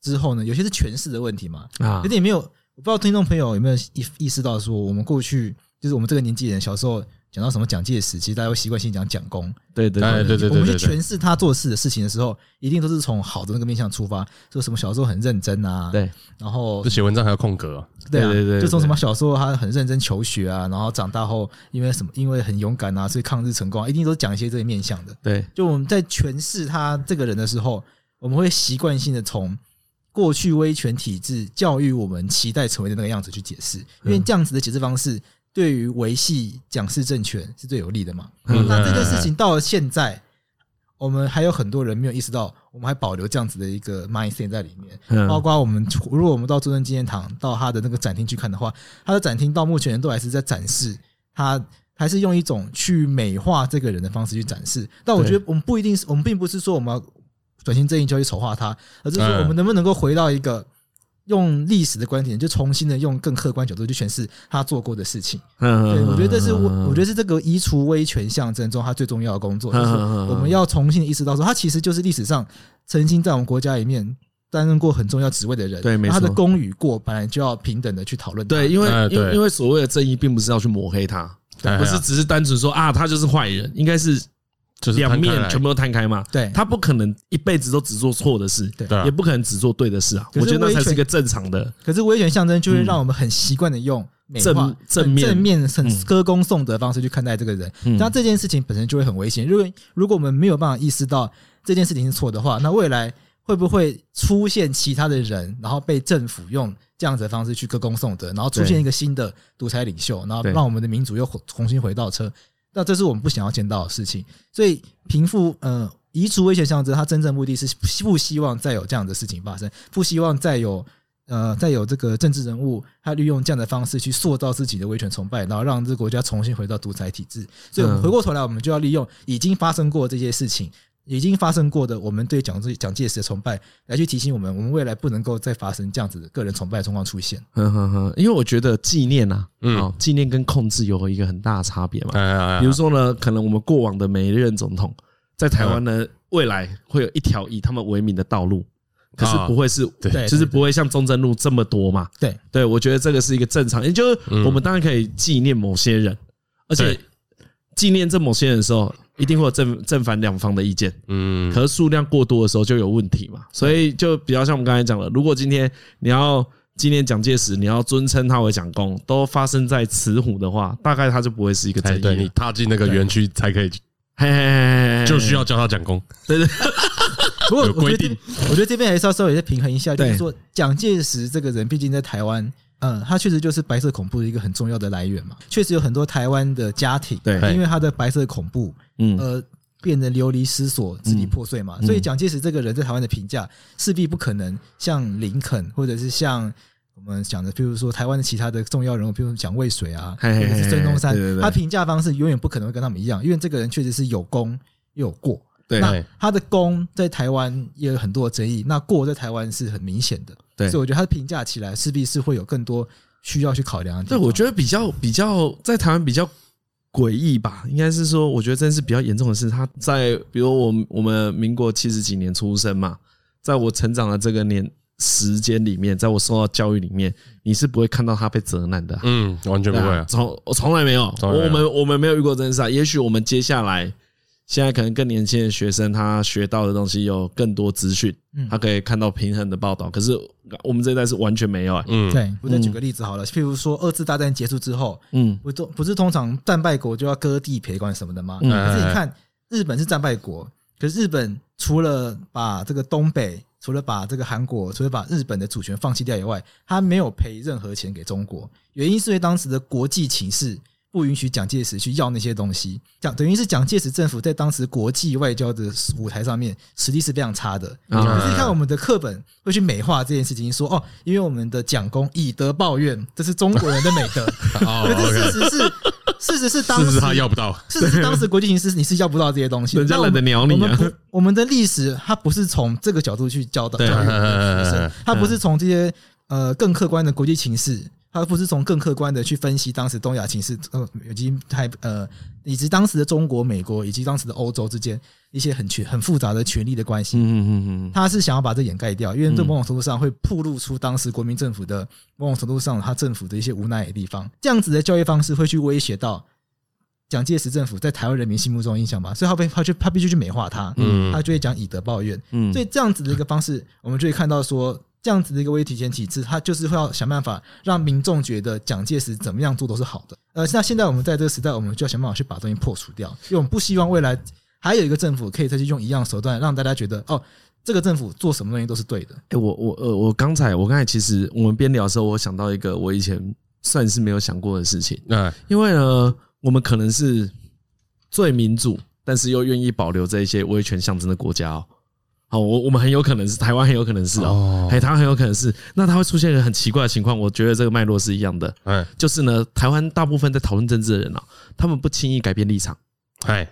之后呢，有些是诠释的问题嘛。啊有，点没有，我不知道听众朋友有没有意意识到说，我们过去就是我们这个年纪人小时候讲到什么蒋介石，其实大家会习惯性讲蒋公。对对对对对我们去诠释他做事的事情的时候，一定都是从好的那个面向出发，说什么小时候很认真啊，对，然后就写文章还要空格。啊，对啊，对对对就从什么小时候他很认真求学啊，然后长大后因为什么，因为很勇敢啊，所以抗日成功啊，一定都是讲一些这些面向的。对。就我们在诠释他这个人的时候，我们会习惯性的从过去威权体制教育我们期待成为的那个样子去解释，因为这样子的解释方式对于维系蒋氏政权是最有利的嘛。嗯那这件事情到了现在，我们还有很多人没有意识到，我们还保留这样子的一个 mindset 在里面。嗯包括我们，如果我们到中正纪念堂到他的那个展厅去看的话，他的展厅到目前都还是在展示他。还是用一种去美化这个人的方式去展示，但我觉得我们不一定是，我们并不是说我们要转型正义就要去丑化他，而是说嗯我们能不能够回到一个用历史的观点，就重新的用更客观角度去诠释他做过的事情。嗯对，我觉得这是我，我觉得是这个移除威权象征中他最重要的工作，就是我们要重新意识到说，他其实就是历史上曾经在我们国家里面担任过很重要职位的人，对没错他的功与过本来就要平等的去讨论。对，因为因为因为所谓的正义，并不是要去抹黑他，不是只是单纯说啊，他就是坏人，应该是就是两面全部都摊开嘛。对他不可能一辈子都只做错的事，对也不可能只做对的事啊。我觉得那才是一个正常的。可是威权象征就会让我们很习惯的用正正面正面、很嗯歌功颂德的方式去看待这个人，嗯那这件事情本身就会很危险。如果如果我们没有办法意识到这件事情是错的话，那未来会不会出现其他的人，然后被政府用这样子的方式去歌功颂德，然后出现一个新的独裁领袖，然后让我们的民主又重新回到车？那这是我们不想要见到的事情。所以贫富呃移除威胁象征，它真正目的是不希望再有这样的事情发生，不希望再有呃再有这个政治人物他利用这样的方式去塑造自己的威权崇拜，然后让这个国家重新回到独裁体制。所以，我们嗯回过头来，我们就要利用已经发生过这些事情。已经发生过的，我们对蒋介蒋介石的崇拜，来去提醒我们，我们未来不能够再发生这样子的个人崇拜的状况出现。哼哼哼，因为我觉得纪念啊，嗯。哦，纪念跟控制有一个很大的差别嘛。哎哎哎比如说呢，可能我们过往的每一任总统，在台湾呢，未来会有一条以他们为名的道路，可是不会是，对。就是不会像中正路这么多嘛。对，对，我觉得这个是一个正常，也就是嗯。我们当然可以纪念某些人，而且对纪念这某些人的时候，一定会有正正反两方的意见。嗯，可是数量过多的时候就有问题嘛，所以就比较像我们刚才讲的，如果今天你要纪念蒋介石，你要尊称他为蒋公，都发生在慈湖的话，大概他就不会是一个正义了。哎对你踏进那个园区才可以，嘿嘿嘿嘿嘿就需要叫他蒋公，对对。(laughs) 不过有规我觉得这，我觉得这边还是要稍微再平衡一下，就是说蒋介石这个人，毕竟在台湾，嗯，他确实就是白色恐怖的一个很重要的来源嘛。确实有很多台湾的家庭，对因为他的白色恐怖，嗯呃，变得流离失所、支离破碎嘛。嗯所以蒋介石这个人在台湾的评价，势必不可能像林肯或者是像。我们讲的，譬如说台湾的其他的重要人物，譬如说蒋渭水啊，或嘿嘿嘿者是孙中山对对，对他评价方式永远不可能会跟他们一样，因为这个人确实是有功又有过。对那他的功在台湾也有很多的争议，那过在台湾是很明显的，对所以我觉得他的评价起来势必是会有更多需要去考量的对，我觉得比较比较在台湾比较诡异吧，应该是说，我觉得真是比较严重的是，他在比如我们我们民国七十几年出生嘛，在我成长的这个年时间里面，在我受到教育里面，你是不会看到他被责难的啊。嗯，完全不会从我从来没有，从来没有我们我们没有遇过这件事啊。也许我们接下来现在可能更年轻的学生，他学到的东西有更多资讯嗯，他可以看到平衡的报道。可是我们这一代是完全没有啊。嗯，对，我再举个例子好了，譬如说二次大战结束之后，嗯不都不是通常战败国就要割地赔款什么的吗？嗯可是你看日本是战败国，可是日本除了把这个东北，除了把这个韩国，除了把日本的主权放弃掉以外，他没有赔任何钱给中国。原因是因为当时的国际情势不允许蒋介石去要那些东西，蒋等于是蒋介石政府在当时国际外交的舞台上面实力是非常差的。啊可是你看我们的课本会去美化这件事情，说哦，因为我们的蒋公以德报怨，这是中国人的美德。(laughs) 哦可是事实是，事实是当时他要不到？事实是当时国际形势你是要不到这些东西，人家懒得鸟你啊我们不，我们的历史它不是从这个角度去教导学嗯生，它不是从这些呃更客观的国际情势，它不是从更客观的去分析当时东亚情势，呃，以及台呃以及当时的中国、美国以及当时的欧洲之间一些很权很复杂的权力的关系。嗯嗯嗯他是想要把这掩盖掉，因为这某种程度上会暴露出当时国民政府的某种程度上他政府的一些无奈的地方。这样子的教育方式会去威胁到蒋介石政府在台湾人民心目中的印象嘛，所以他被他就他必须去美化他，嗯他就会讲以德报怨，嗯所以这样子的一个方式，我们就会看到说，这样子的一个威体前体制，它就是会要想办法让民众觉得蒋介石怎么样做都是好的。呃，那现在我们在这个时代，我们就要想办法去把东西破除掉，因为我们不希望未来还有一个政府可以再去用一样的手段让大家觉得，哦，这个政府做什么东西都是对的。哎、我我呃，我刚才我刚才其实我们边聊的时候，我想到一个我以前算是没有想过的事情，嗯，因为呢，我们可能是最民主，但是又愿意保留这一些威权象征的国家哦。好，我我们很有可能是台湾，很有可能是哦台湾很有可能是，那它会出现一个很奇怪的情况，我觉得这个脉络是一样的，哎，就是呢，台湾大部分在讨论政治的人啊，他们不轻易改变立场。哎，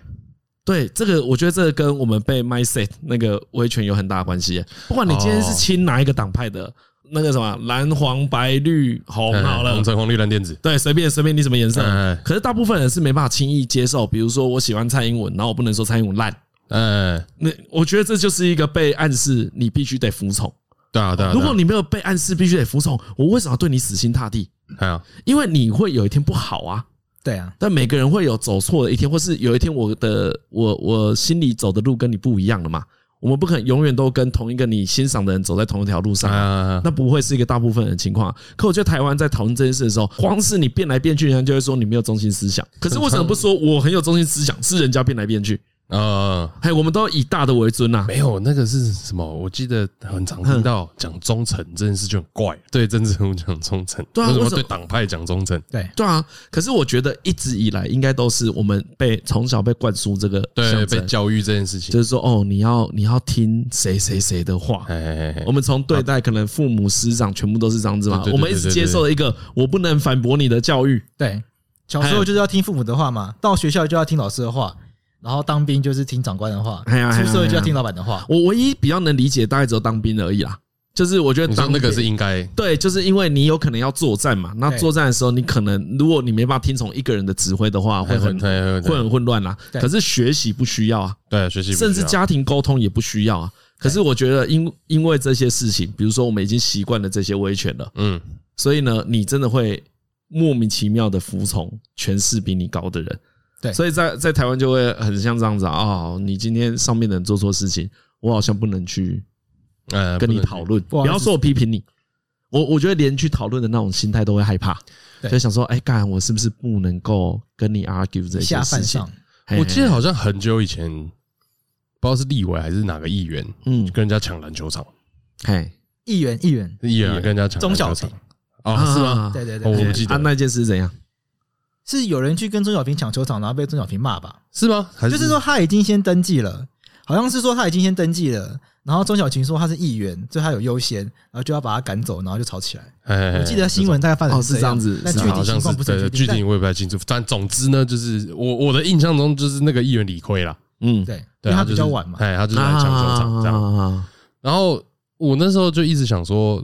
对这个，我觉得这个跟我们被 mindset 那个维权有很大的关系。不管你今天是亲哪一个党派的，那个什么蓝黄白绿红好了红，橙黄绿蓝靛紫，对，随便随便你什么颜色哎。可是大部分人是没办法轻易接受，比如说我喜欢蔡英文，然后我不能说蔡英文烂。哎，那我觉得这就是一个被暗示你必须得服从。对啊，对啊，如果你没有被暗示必须得服从，我为什么要对你死心塌地？哎呀，因为你会有一天不好啊。对啊，但每个人会有走错的一天，或是有一天我的我我心里走的路跟你不一样了嘛？我们不可能永远都跟同一个你欣赏的人走在同一条路上啊、啊，那不会是一个大部分人的情况啊。可我觉得台湾在讨论这件事的时候，光是你变来变去，人家就会说你没有中心思想。可是为什么不说我很有中心思想？是人家变来变去，啊，嘿，我们都以大的为尊呐。没有，那个是什么？我记得很常听到讲忠诚这件事就很怪，对政治人物讲忠诚，为什么对啊为什么对党派讲忠诚？对，对啊，可是我觉得一直以来应该都是我们被从小被灌输这个对，被教育这件事情，就是说哦，你要你要听谁谁谁的话，哎哎哎我们从对待可能父母师长全部都是这样子嘛。对对，对我们一直接受了一个我不能反驳你的教育，对，小时候就是要听父母的话嘛，到学校就要听老师的话，然后当兵就是听长官的话，出社会就要听老板的话。我唯一比较能理解，大概只有当兵而已啦。就是我觉得当那个是应该，对，就是因为你有可能要作战嘛，那作战的时候，你可能如果你没办法听从一个人的指挥的话，会很会会很混乱啦。可是学习不需要啊，对学习不需要，甚至家庭沟通也不需要啊。可是我觉得因因为这些事情，比如说我们已经习惯了这些威权了，嗯，所以呢，你真的会莫名其妙的服从权势比你高的人。对。所以在在台湾就会很像这样子啊，哦，你今天上面的人做错事情，我好像不能去呃，跟你讨论，不要说我批评你，我我觉得连去讨论的那种心态都会害怕，就想说，哎，干我是不是不能够跟你 argue 这些事情？我记得，好像很久以前，不知道是立委还是哪个议员，嗯，跟人家抢篮球场，嘿，议员议员，议员啊跟人家抢钟小篮球场。平，哦，是吗？啊对对对对，哦我不记得。啊，那件事是怎样？是有人去跟钟小平抢球场，然后被钟小平骂吧？是吗？还就是说他已经先登记了，好像是说他已经先登记了，然后钟小平说他是议员，所以他有优先，然后就要把他赶走，然后就吵起来。哎，我记得新闻大概发展哦是这样子但是好像具体情况不确定具体我也不太清楚，但总之呢，就是我我的印象中就是那个议员理亏了，嗯，对，因为他比较晚嘛。哎，他就是来抢球场这样。然后我那时候就一直想说，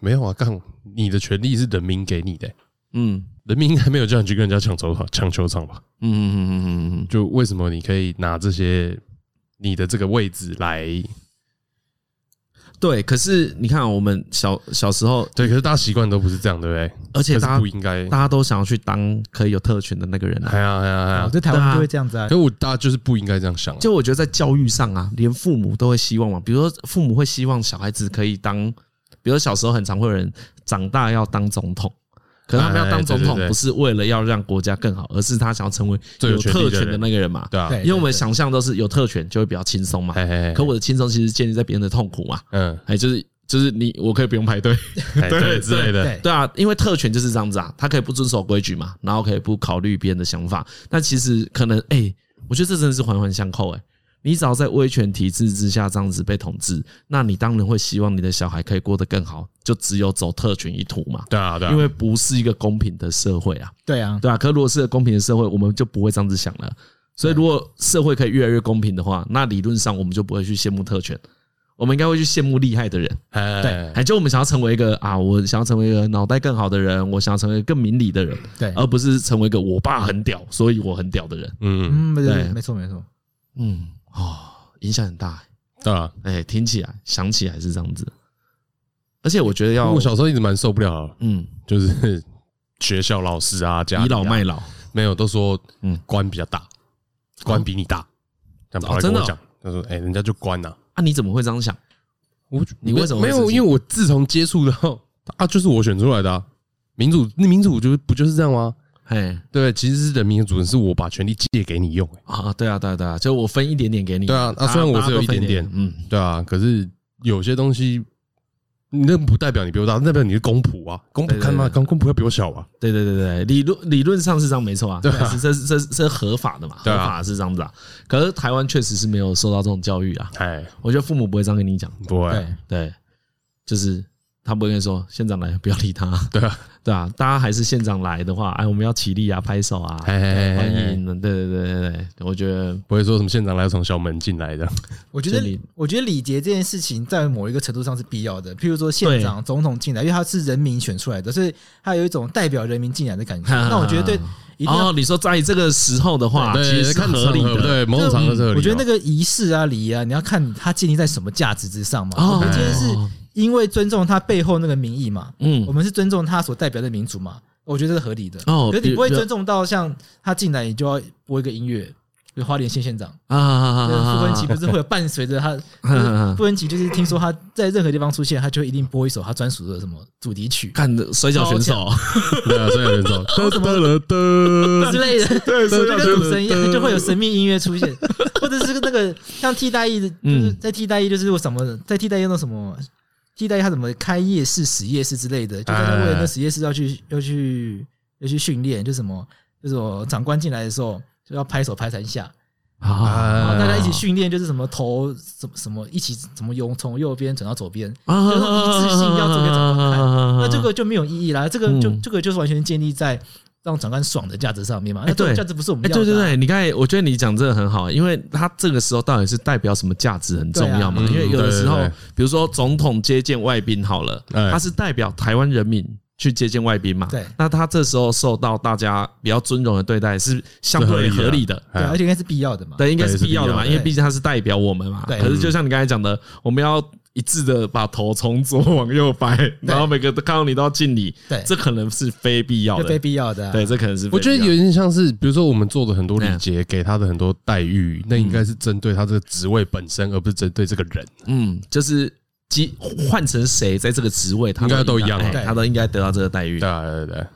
没有啊，干你的权利是人民给你的、嗯人民应该没有叫你去跟人家抢球场抢球场吧？嗯嗯嗯嗯嗯，就为什么你可以拿这些你的这个位置来？对。可是你看啊，我们小小时候，对，可是大家习惯都不是这样，对不对？而且大家不应该。大家都想要去当可以有特权的那个人啊。哎呀哎呀哎呀！哦在台湾就会这样子啊可。我大家就是不应该这样想啊。就我觉得在教育上啊，连父母都会希望嘛，比如说父母会希望小孩子可以当，比如说小时候很常会有人长大要当总统，可是他们要当总统不是为了要让国家更好，而是他想要成为最有特权的那个人嘛。对啊，因为我们想象都是有特权就会比较轻松嘛，可我的轻松其实建立在别人的痛苦嘛，嗯，哎，就是就是你我可以不用排队，(laughs) 哎对之类的，对对啊，因为特权就是这样子啊，他可以不遵守规矩嘛，然后可以不考虑别人的想法。但其实可能，哎、我觉得这真的是环环相扣、哎，你只要在威权体制之下这样子被统治，那你当然会希望你的小孩可以过得更好，就只有走特权一途嘛。对啊对啊，因为不是一个公平的社会啊，对啊，对啊。可如果是个公平的社会，我们就不会这样子想了。所以，如果社会可以越来越公平的话，那理论上我们就不会去羡慕特权，我们应该会去羡慕厉害的人。哎对哎，就我们想要成为一个啊，我想要成为一个脑袋更好的人，我想要成为一个更明理的人，对，而不是成为一个我爸很屌，所以我很屌的人。嗯，对没错没错。嗯，哦，影响很大。对啊。哎，听起来想起来是这样子，而且我觉得要我小时候一直蛮受不了，嗯就是 (laughs) 学校老师啊，家倚老卖老，没有都说嗯嗯官比较大，官比你大，这样跑来真的哦跟我讲，他说哎，人家就官呐，啊，你怎么会这样想？我你为什么没有？因为我自从接触到啊，就是我选出来的啊，民主那民主就不就是这样吗？嘿。对，其实是人民的主人，是我把权力借给你用、欸啊，对啊，对啊，对啊，就我分一点点给你。对啊啊虽然我是有一点点嗯，对啊，可是有些东西，那不代表你比我大，那代表你是公仆啊，公仆看嘛，对。公公仆要比我小啊，对对对对，理论理论上是这样没错啊，对这是这是合法的嘛，合法是这样子啊。可是台湾确实是没有受到这种教育啊，哎，我觉得父母不会这样跟你讲，不会，对，对，就是他不会跟你说县长来不要理他，(laughs) 对啊，对啊，大家还是县长来的话，哎，我们要起立啊，拍手啊，欢哎迎，对对对对对，我觉得不会说什么县长来从小门进来的，(laughs) 我觉得我觉得礼节这件事情在某一个程度上是必要的。譬如说县长、(laughs) 总统进来，因为他是人民选出来的，所以他有一种代表人民进来的感觉。那我觉得对，一定要哦，你说在这个时候的话，其实是看合理的，对，某种场合是合。我觉得那个仪式啊、礼仪啊，你要看它建立在什么价值之上嘛。哦我们今天是因为尊重他背后那个民意嘛，嗯。我们是尊重他所代表的民族嘛，我觉得这是合理的。哦可是你不会尊重到像他进来，你就要播一个音乐，比如花莲县县长，啊啊那啊，傅文琪不是会有伴随着他，(laughs) 傅文琪就是听说他在任何地方出现，他就一定播一首他专属的什么主题曲。看 (laughs) (laughs) 的水饺选手，对啊，所以有人走，得得了得之类的，对就跟赌神一样，就会有神秘音乐出现，或者是那个像替代役的，就是在替代役就是有什么在替代役那什么替代他怎么开夜市、实夜市之类的，就是他为了那实夜市要去要去要去训练，就什么就是我长官进来的时候就要拍手拍三下，啊。大家一起训练，就是什么头什么什么一起怎么用从右边转到左边，啊就是一致性要这边怎么看，那那这个就没有意义啦。这个就嗯。这个就是完全建立在让长官爽的价值上面嘛。哎那这种对价值不是我们哎，要的啊。对对对，你刚才我觉得你讲这个很好，因为他这个时候到底是代表什么价值很重要嘛？因为有的时候比如说总统接见外宾好了，哎他是代表台湾人民去接见外宾嘛？对那他这时候受到大家比较尊重的对待是相对合理的。对，哎而且应该是必要的嘛。对，应该是必要的嘛，因为毕竟他是代表我们嘛。对可是就像你刚才讲的，我们要一致的把头从左往右摆，然后每个都看到你都要敬礼，对这可能是非必要的非。必要的啊。对，这可能是非我觉得有点像是，比如说我们做的很多礼节，给他的很多待遇，那应该是针对他这个职位本身，而不是针对这个人。嗯，就是即换成谁在这个职位，他应该都一样他都应该得到这个待遇对。啊，对对，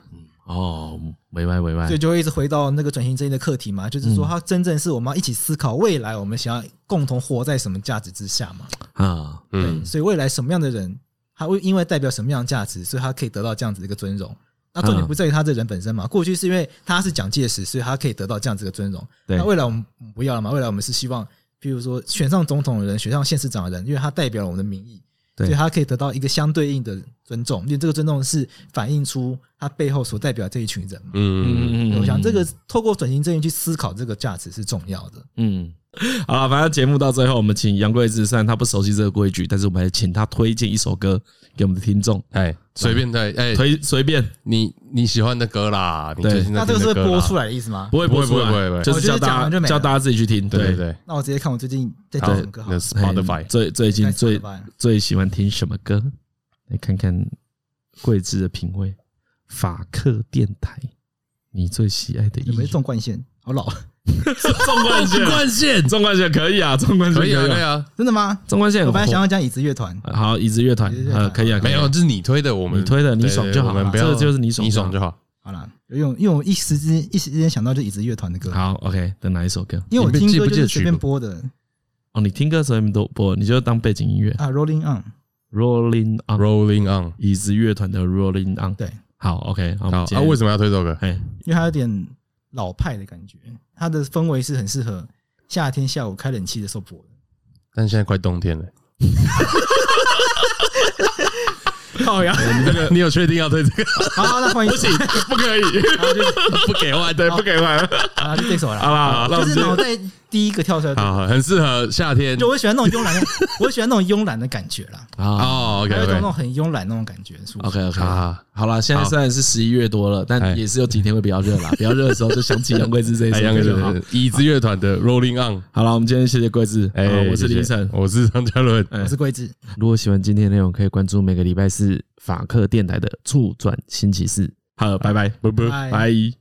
哦，委外委外所以，就会一直回到那个转型正义的课题嘛，就是嗯说，它真正是我们要一起思考未来，我们想要共同活在什么价值之下嘛。啊，对，嗯，所以未来什么样的人，他会因为代表什么样的价值，所以他可以得到这样子的一个尊荣。那重点嗯不在于他这人本身嘛，过去是因为他是蒋介石，所以他可以得到这样子的尊荣。对那未来我们不要了嘛？未来我们是希望，比如说选上总统的人，选上县市长的人，因为他代表了我们的民意，对所以他可以得到一个相对应的尊重，因为这个尊重是反映出他背后所代表这一群人嘛。嗯嗯，我想这个透过转型正义去思考这个价值是重要的。嗯，好了，反正节目到最后，我们请杨贵志，虽然他不熟悉这个规矩，但是我们还请他推荐一首歌给我们的听众，哎，随便在哎，推随便，你你喜欢的歌啦，你对。那这个是播出来的意思吗？不会不会不会不会就是叫大家叫大家自己去听，对。对对，那我直接看我最近在听什么歌好。了。Spotify 哎最最近最最喜欢听什么歌？来看看贵志的品味，法克电台，你最喜爱的有没有音乐？纵贯线？好老，(laughs) 纵贯线，贯线。纵贯线可以啊，纵贯线可以啊，可以啊，啊，真的吗？纵贯线很我本来想。要讲椅子乐团，好，椅子乐团。椅子乐，团。呃，可以啊，可以啊。没有，这是你推的，我们你推的，你爽就好了，我们不要这个就是你爽，你爽就。好。好了，因为因为我一时之间一时之间想到就椅子乐团的歌，好，OK，的哪一首歌？因为我听歌就是随便播的。哦，你听歌的时候你们都播，你就当背景音乐。啊，Rolling On，，Rolling on，Rolling on，椅子乐团的 Rolling on。对，好，OK，好，我好们今天啊，为什么要推这首歌？哎，因为它有点老派的感觉，它的氛围是很适合夏天下午开冷气的时候播的。但现在快冬天了，(laughs) 好呀！(laughs) 你这个 (laughs) 你有确定要推这个？好，那欢迎，不行，不可以，不给换，对，不给换。啊，就这首好了。啦，那我们今天就是脑袋第一个跳出来的，好，很适合夏天就我喜欢那种慵懒的，(laughs) 我喜欢那种慵懒的感觉啦，啊哦。OK 有一种那种很慵懒那种感觉。是不是，OK OK，啊，好了，现在虽然是十一月多了，但哎也是有几天会比较热啦。(laughs) 比较热的时候就想起杨贵志这一首哎，杨歌就好。椅子乐团的 Rolling on，好了，我们今天谢谢贵志，哎好，我是林晨。我是张嘉伦，哎我是桂智。如果喜欢今天的内容，可以关注每个礼拜四法克电台的触转星期四。好，拜拜，拜拜。拜拜。